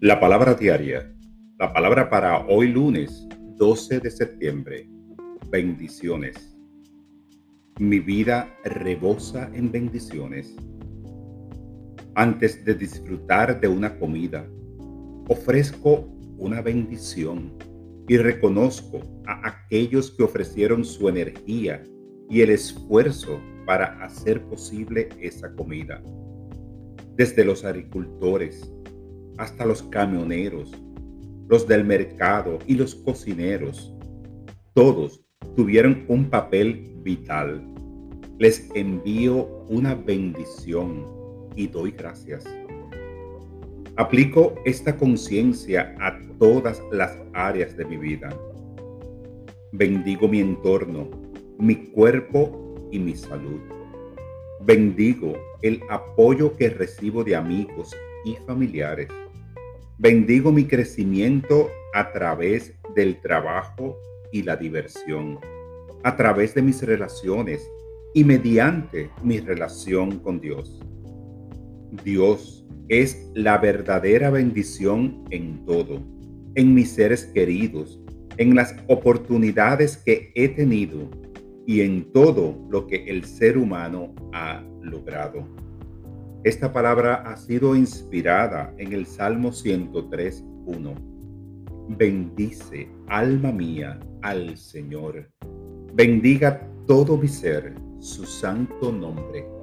La palabra diaria. La palabra para hoy lunes 12 de septiembre. Bendiciones. Mi vida rebosa en bendiciones. Antes de disfrutar de una comida, ofrezco una bendición y reconozco a aquellos que ofrecieron su energía y el esfuerzo para hacer posible esa comida. Desde los agricultores, hasta los camioneros, los del mercado y los cocineros. Todos tuvieron un papel vital. Les envío una bendición y doy gracias. Aplico esta conciencia a todas las áreas de mi vida. Bendigo mi entorno, mi cuerpo y mi salud. Bendigo el apoyo que recibo de amigos y familiares. Bendigo mi crecimiento a través del trabajo y la diversión, a través de mis relaciones y mediante mi relación con Dios. Dios es la verdadera bendición en todo, en mis seres queridos, en las oportunidades que he tenido y en todo lo que el ser humano ha logrado. Esta palabra ha sido inspirada en el Salmo 103.1. Bendice, alma mía, al Señor. Bendiga todo mi ser, su santo nombre